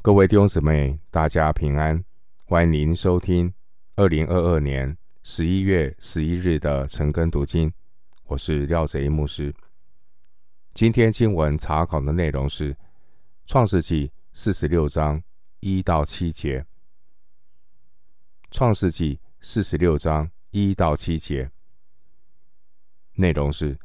各位弟兄姊妹，大家平安！欢迎您收听二零二二年十一月十一日的晨更读经。我是廖贼牧师。今天经文查考的内容是《创世纪》四十六章一到七节，《创世纪》四十六章一到七节内容是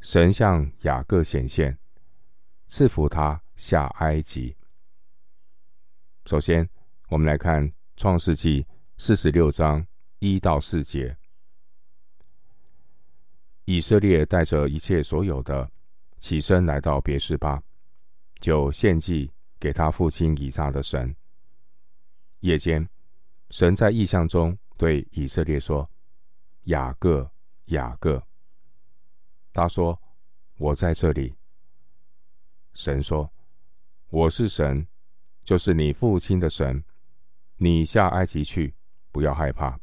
神向雅各显现，赐福他下埃及。首先，我们来看《创世纪》四十六章一到四节。以色列带着一切所有的，起身来到别是巴，就献祭给他父亲以撒的神。夜间，神在异象中对以色列说：“雅各，雅各。”他说：“我在这里。”神说：“我是神。”就是你父亲的神，你下埃及去，不要害怕，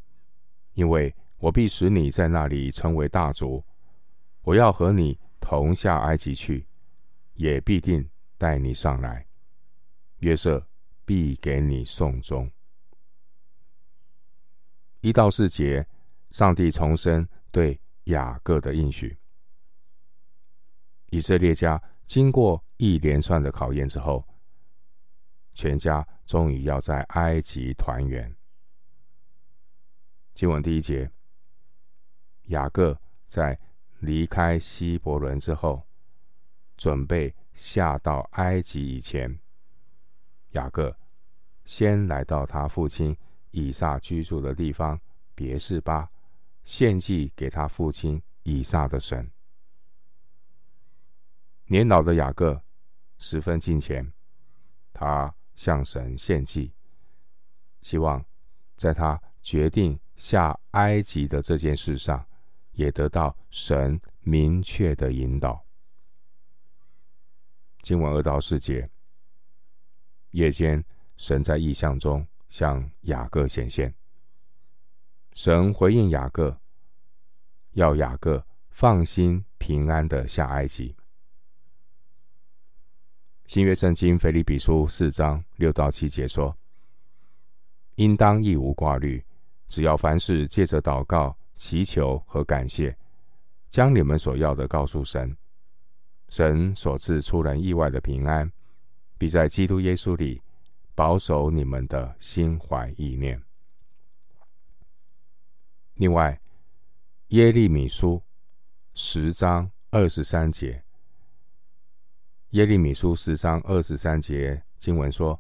因为我必使你在那里成为大族。我要和你同下埃及去，也必定带你上来。约瑟必给你送终。一到四节，上帝重申对雅各的应许。以色列家经过一连串的考验之后。全家终于要在埃及团圆。经文第一节，雅各在离开希伯伦之后，准备下到埃及以前，雅各先来到他父亲以撒居住的地方别是巴，献祭给他父亲以撒的神。年老的雅各十分敬虔，他。向神献祭，希望在他决定下埃及的这件事上，也得到神明确的引导。经文二到四节，夜间神在异象中向雅各显现，神回应雅各，要雅各放心平安的下埃及。新约圣经腓立比书四章六到七节说：“应当一无挂虑，只要凡事借着祷告、祈求和感谢，将你们所要的告诉神。神所赐出人意外的平安，必在基督耶稣里保守你们的心怀意念。”另外，耶利米书十章二十三节。耶利米书十章二十三节经文说：“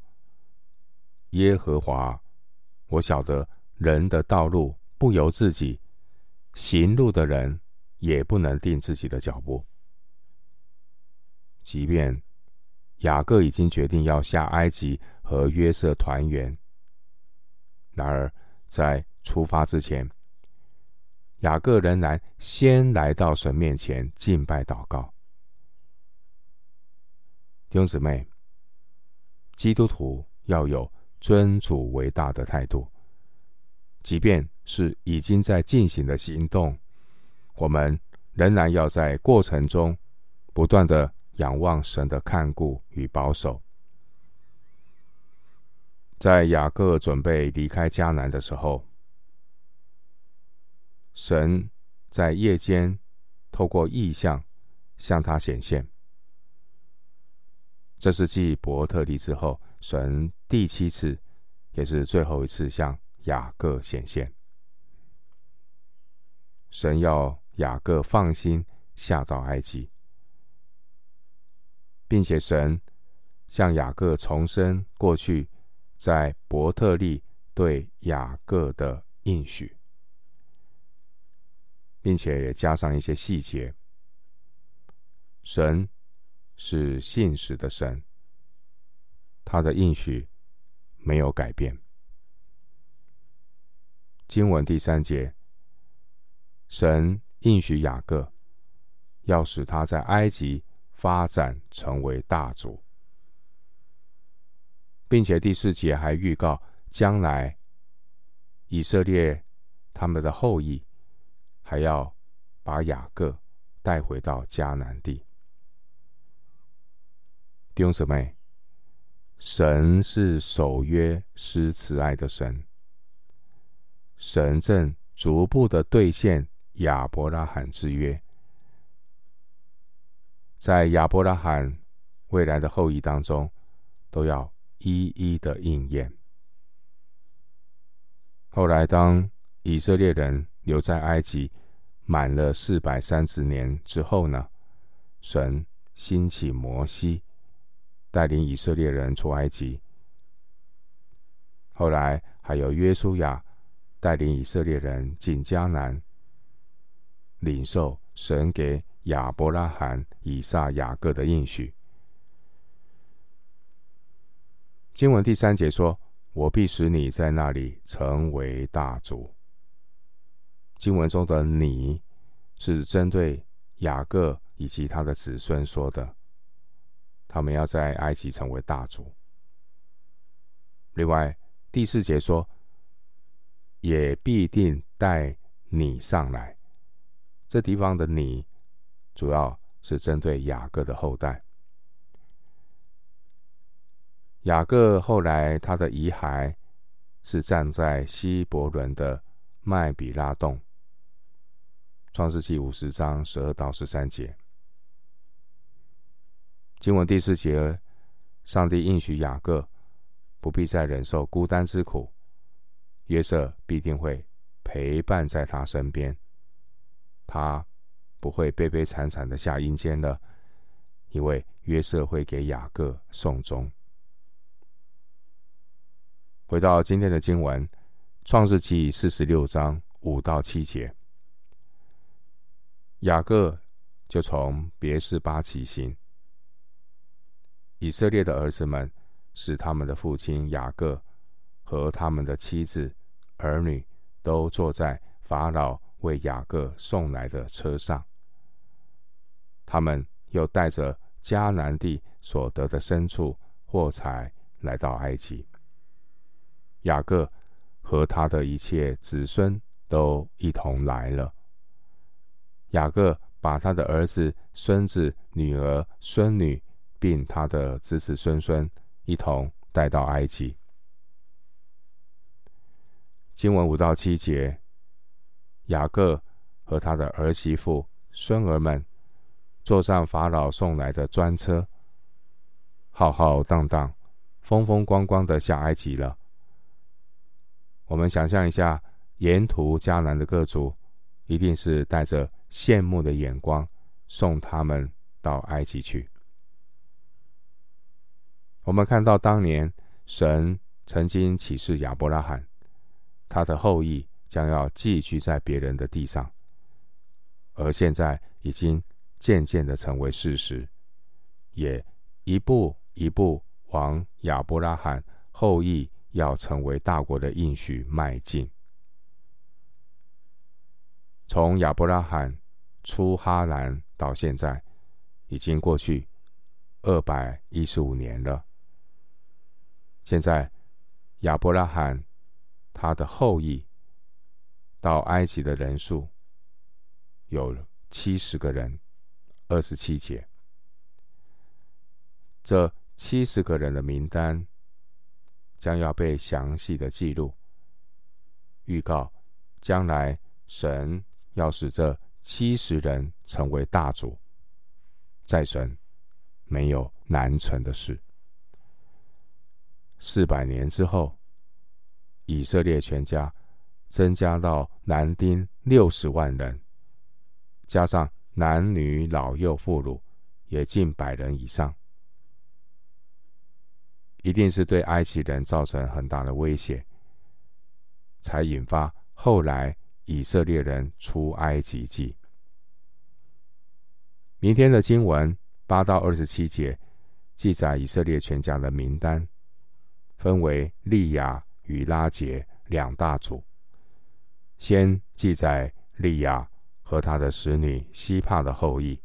耶和华，我晓得人的道路不由自己，行路的人也不能定自己的脚步。即便雅各已经决定要下埃及和约瑟团圆，然而在出发之前，雅各仍然先来到神面前敬拜祷告。”弟兄姊妹，基督徒要有尊主为大的态度，即便是已经在进行的行动，我们仍然要在过程中不断的仰望神的看顾与保守。在雅各准备离开迦南的时候，神在夜间透过异象向他显现。这是继伯特利之后，神第七次，也是最后一次向雅各显现。神要雅各放心下到埃及，并且神向雅各重申过去在伯特利对雅各的应许，并且也加上一些细节。神。是信实的神，他的应许没有改变。经文第三节，神应许雅各，要使他在埃及发展成为大族，并且第四节还预告将来以色列他们的后裔还要把雅各带回到迦南地。弟兄姊妹，神是守约施慈爱的神，神正逐步的兑现亚伯拉罕之约，在亚伯拉罕未来的后裔当中，都要一一的应验。后来，当以色列人留在埃及满了四百三十年之后呢，神兴起摩西，带领以色列人出埃及。后来还有约书亚带领以色列人进迦南，领受神给亚伯拉罕、以撒、雅各的应许。经文第三节说：“我必使你在那里成为大族。”经文中的“你”是针对雅各以及他的子孙说的，他们要在埃及成为大族。另外，第四节说：“也必定带你上来。”这地方的“你”主要是针对雅各的后代。雅各后来，他的遗骸是葬在希伯伦的麦比拉洞。创世记五十章十二到十三节，经文第四节，上帝应许雅各不必再忍受孤单之苦，约瑟必定会陪伴在他身边，他不会悲悲惨惨的下阴间了，因为约瑟会给雅各送终。回到今天的经文，《创世记》四十六章五到七节，雅各就从别是巴起行。以色列的儿子们使他们的父亲雅各和他们的妻子、儿女都坐在法老为雅各送来的车上。他们又带着迦南地所得的牲畜、货财来到埃及。雅各和他的一切子孙都一同来了。雅各把他的儿子、孙子、女儿、孙女，并他的子子孙孙一同带到埃及。经文五到七节，雅各和他的儿媳妇、孙儿们坐上法老送来的专车，浩浩荡荡、风风光光的下埃及了。我们想象一下，沿途迦南的各族一定是带着羡慕的眼光送他们到埃及去。我们看到当年神曾经启示亚伯拉罕，他的后裔将要寄居在别人的地上，而现在已经渐渐的成为事实，也一步一步往亚伯拉罕后裔。要成为大国的应许迈进。从亚伯拉罕出哈兰到现在，已经过去二百一十五年了。现在亚伯拉罕他的后裔到埃及的人数有七十个人，二十七节。这七十个人的名单。将要被详细的记录，预告将来神要使这七十人成为大族，在神没有难成的事。四百年之后，以色列全家增加到男丁六十万人，加上男女老幼妇孺，也近百人以上。一定是对埃及人造成很大的威胁，才引发后来以色列人出埃及记。明天的经文八到二十七节记载以色列全家的名单，分为利亚与拉杰两大组。先记载利亚和他的使女希帕的后裔，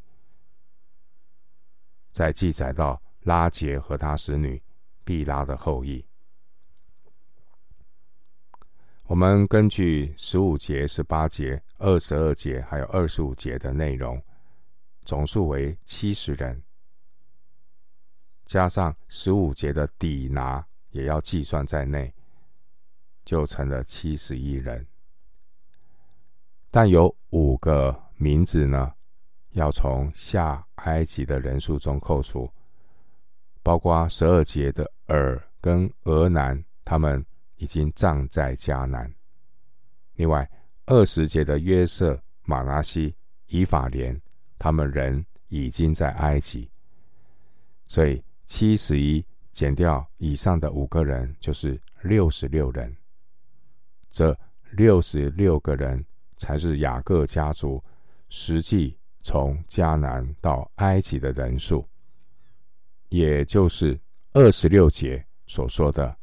再记载到拉杰和他使女。毕拉的后裔，我们根据十五节、十八节、二十二节还有二十五节的内容，总数为七十人。加上十五节的底拿也要计算在内，就成了七十一人。但有五个名字呢，要从下埃及的人数中扣除，包括十二节的珥跟俄南，他们已经葬在迦南。另外，二十节的约瑟、马拿西、以法莲，他们人已经在埃及。所以七十一减掉以上的五个人，就是六十六人。这六十六个人才是雅各家族实际从迦南到埃及的人数，也就是二十六节所说的，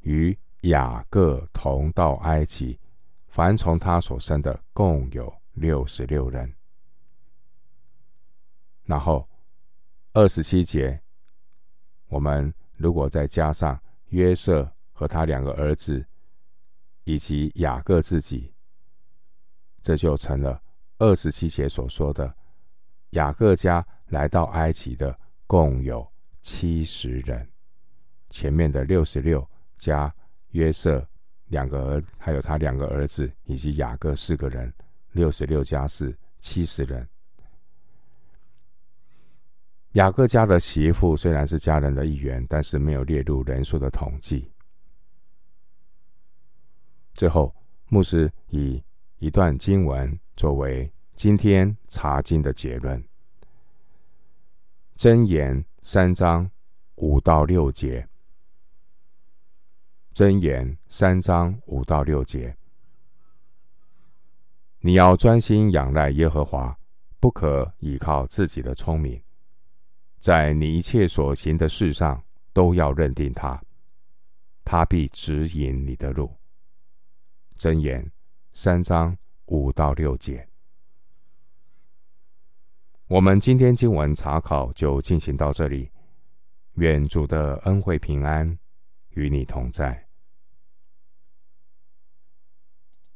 与雅各同到埃及。凡从他所生的，共有六十六人。然后二十七节，我们如果再加上约瑟和他两个儿子，以及雅各自己，这就成了二十七节所说的雅各家来到埃及的共有七十人。前面的六十六加约瑟。两个儿，还有他两个儿子以及雅各四个人，六十六加四，七十人。雅各家的媳妇虽然是家人的一员，但是没有列入人数的统计。最后，牧师以一段经文作为今天查经的结论：箴言三章五到六节。箴言三章五到六节：你要专心仰赖耶和华，不可倚靠自己的聪明，在你一切所行的事上都要认定他，他必指引你的路。真言三章五到六节。我们今天经文查考就进行到这里，愿主的恩惠平安与你同在。